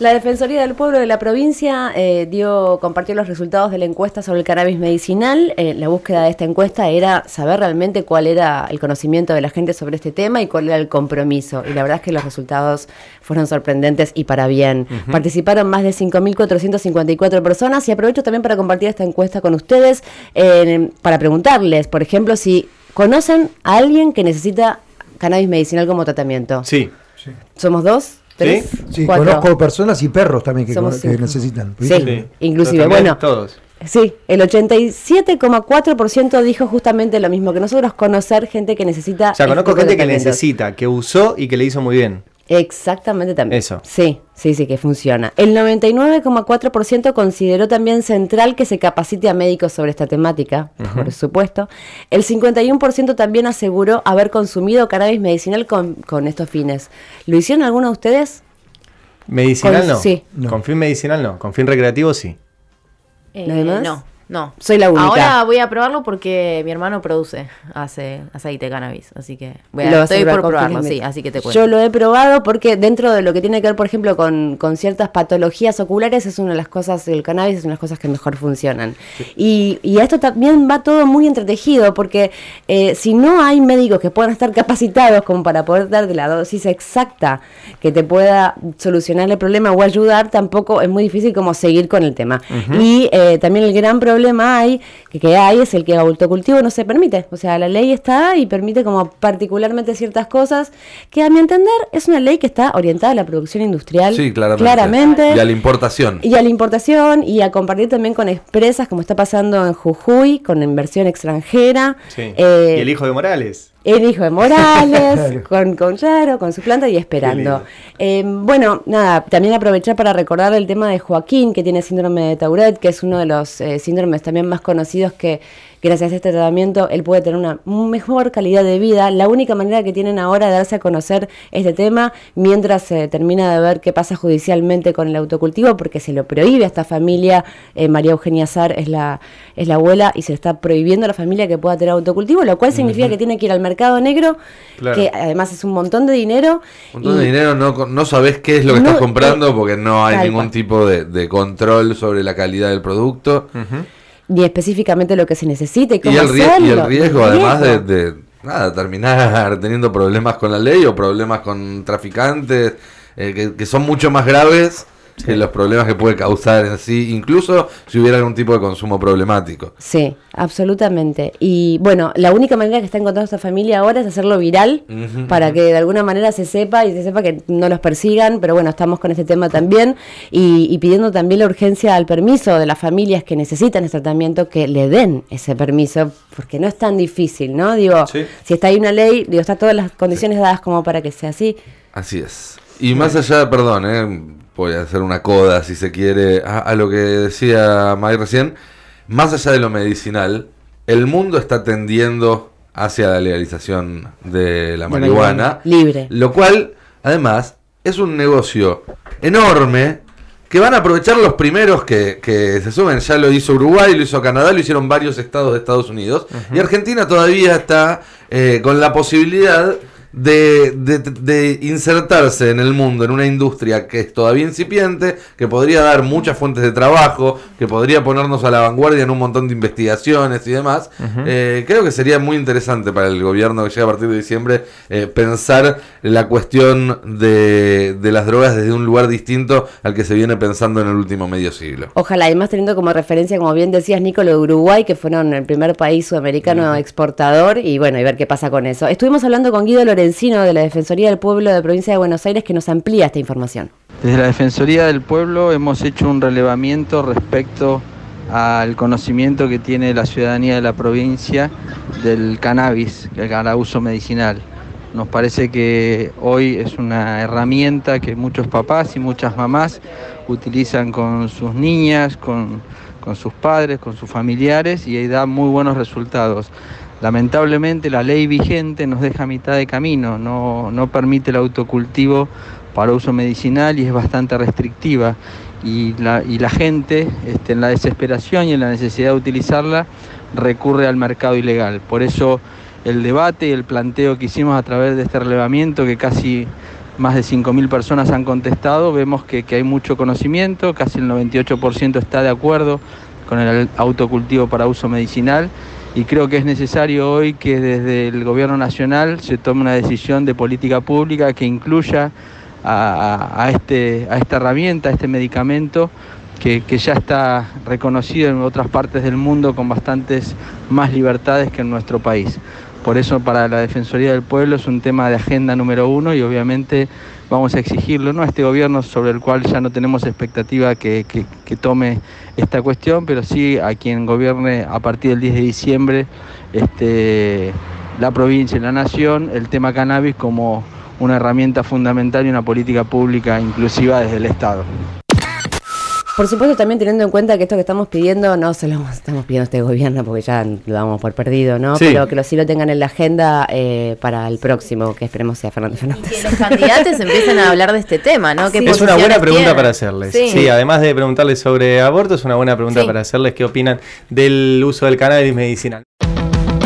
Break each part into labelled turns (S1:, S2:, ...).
S1: La Defensoría del Pueblo de la provincia eh, dio, compartió los resultados de la encuesta sobre el cannabis medicinal. Eh, la búsqueda de esta encuesta era saber realmente cuál era el conocimiento de la gente sobre este tema y cuál era el compromiso. Y la verdad es que los resultados fueron sorprendentes y para bien. Participaron más de 5.454 personas y aprovecho también para compartir esta encuesta con ustedes eh, para preguntarles, por ejemplo, si conocen a alguien que necesita cannabis medicinal como tratamiento.
S2: Sí.
S1: ¿Somos dos? ¿Tres?
S3: Sí,
S1: cuatro.
S3: conozco personas y perros también que, necesitan.
S1: Sí, inclusive. Bueno,
S2: Todos.
S1: sí, el 87,4% dijo justamente lo mismo, que nosotros conocer gente que necesita...
S2: O sea,
S1: este
S2: conozco gente que necesita, que usó y que le hizo muy bien.
S1: Exactamente también.
S2: Eso.
S1: Sí, sí, sí, que funciona. El 99,4% consideró también central que se capacite a médicos sobre esta temática, por supuesto. El 51% también aseguró haber consumido cannabis medicinal con, con estos fines. ¿Lo hicieron alguno de ustedes?
S2: Medicinal
S1: Con-
S2: no.
S1: sí.
S3: No.
S2: Con fin medicinal no. Con fin recreativo sí.
S4: Eh,
S1: ¿Los demás?
S4: No, no.
S1: Soy la única.
S4: Ahora voy a probarlo porque mi hermano produce, hace aceite de cannabis, así que voy a,
S1: Lo
S4: estoy por probarlo, sí, así que te cuento.
S1: Yo lo he probado porque dentro de lo que tiene que ver, por ejemplo, con, con ciertas patologías oculares, es una de las cosas, el cannabis es una de las cosas que mejor funcionan. Y, y a esto también va todo muy entretejido porque eh, si no hay médicos que puedan estar capacitados como para poder darte la dosis exacta que te pueda solucionar el problema o ayudar, tampoco es muy difícil como seguir con el tema. Y eh, también el gran problema hay que, que hay es el que el autocultivo no se permite. O sea, la ley está y permite como particularmente ciertas cosas que a mi entender es una ley que está orientada a la producción industrial.
S5: Sí, claramente.
S1: Claramente.
S5: Y a la importación.
S1: Y a la importación y a compartir también con empresas como está pasando en Jujuy, con inversión extranjera.
S2: Sí.
S1: Eh,
S2: y el hijo de Morales.
S1: El hijo de Morales, con, con claro, con su planta y esperando. Eh, bueno, nada, también aprovechar para recordar el tema de Joaquín, que tiene síndrome de Tourette, que es uno de los eh, síndromes también más conocidos que gracias a este tratamiento él puede tener una mejor calidad de vida. La única manera que tienen ahora de darse a conocer este tema, mientras se termina de ver qué pasa judicialmente con el autocultivo, porque se lo prohíbe a esta familia, eh, María Eugenia Sar es la, es la abuela, y se está prohibiendo a la familia que pueda tener autocultivo, lo cual significa que tiene que ir al mercado negro,
S2: Claro.
S1: que además es un montón de dinero.
S5: Un montón de dinero, no, no sabes qué es lo que
S1: No,
S5: estás comprando porque no hay ningún
S1: cual.
S5: tipo de, de control sobre la calidad del producto.
S1: ni específicamente lo que se necesite y cómo
S5: Y el, y riesgo, además de, de, nada, terminar teniendo problemas con la ley o problemas con traficantes eh, que, que son mucho más graves los problemas que puede causar en sí, incluso si hubiera algún tipo de consumo problemático.
S1: Sí, absolutamente. Y bueno, la única manera que está encontrando esta familia ahora es hacerlo viral para que de alguna manera se sepa y se sepa que no los persigan, pero bueno, estamos con este tema también y, y pidiendo también la urgencia al permiso de las familias que necesitan ese tratamiento que le den ese permiso, porque no es tan difícil, ¿no? Digo,
S5: Sí.
S1: si está ahí una ley, digo, está todas las condiciones dadas como para que sea así.
S5: Así es. Y más allá, perdón, eh, voy a hacer una coda si se quiere, a, a lo que decía May recién, más allá de lo medicinal, el mundo está tendiendo hacia la legalización de la marihuana,
S1: libre.
S5: lo cual, además, es un negocio enorme que van a aprovechar los primeros que, que se suben. Ya lo hizo Uruguay, lo hizo Canadá, lo hicieron varios estados de Estados Unidos. Y Argentina todavía está eh, con la posibilidad de, de- de insertarse en el mundo, en una industria que es todavía incipiente, que podría dar muchas fuentes de trabajo, que podría ponernos a la vanguardia en un montón de investigaciones y demás. Eh, creo que sería muy interesante para el gobierno que llega a partir de diciembre eh, pensar la cuestión de, de las drogas desde un lugar distinto al que se viene pensando en el último medio siglo.
S1: Ojalá, además teniendo como referencia, como bien decías, Nico, lo de Uruguay, que fueron el primer país sudamericano exportador, y bueno, y ver qué pasa con eso. Estuvimos hablando con Guido Lorenzino de la Defensoría del Pueblo de Provincia de Buenos Aires, que nos amplía esta información.
S6: Desde la Defensoría del Pueblo hemos hecho un relevamiento respecto al conocimiento que tiene la ciudadanía de la provincia del cannabis, para uso medicinal. Nos parece que hoy es una herramienta que muchos papás y muchas mamás utilizan con sus niñas, con, con sus padres, con sus familiares y ahí da muy buenos resultados. Lamentablemente la ley vigente nos deja a mitad de camino, no, no permite el autocultivo para uso medicinal y es bastante restrictiva. Y la, y la gente, este, en la desesperación y en la necesidad de utilizarla, recurre al mercado ilegal. Por eso el debate y el planteo que hicimos a través de este relevamiento, que casi más de 5.000 personas han contestado, vemos que, que hay mucho conocimiento, casi el 98% está de acuerdo con el autocultivo para uso medicinal y creo que es necesario hoy que desde el gobierno nacional se tome una decisión de política pública que incluya a, este, a esta herramienta, a este medicamento que, que ya está reconocido en otras partes del mundo con bastantes más libertades que en nuestro país. Por eso para la Defensoría del Pueblo es un tema de agenda número uno y obviamente vamos a exigirlo, no a este gobierno sobre el cual ya no tenemos expectativa que, tome esta cuestión, pero sí a quien gobierne a partir del 10 de diciembre este, la provincia y la nación el tema cannabis como una herramienta fundamental y una política pública inclusiva desde el Estado.
S1: Por supuesto, también teniendo en cuenta que esto que estamos pidiendo no se lo estamos pidiendo a este gobierno porque ya lo damos por perdido, ¿no?
S2: Sí.
S1: Pero que lo sí lo tengan en la agenda eh, para el próximo, que esperemos sea Fernando
S4: Que
S1: Fernández.
S4: los candidatos empiecen a hablar de este tema, ¿no? ¿Qué
S2: Es una buena pregunta
S4: tienen?
S2: para hacerles.
S4: Sí.
S2: Sí. además de preguntarles sobre aborto, es una buena pregunta
S4: Sí.
S2: para hacerles qué opinan del uso del cannabis medicinal.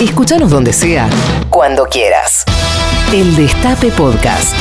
S7: Escúchanos donde sea, cuando quieras. El Destape Podcast.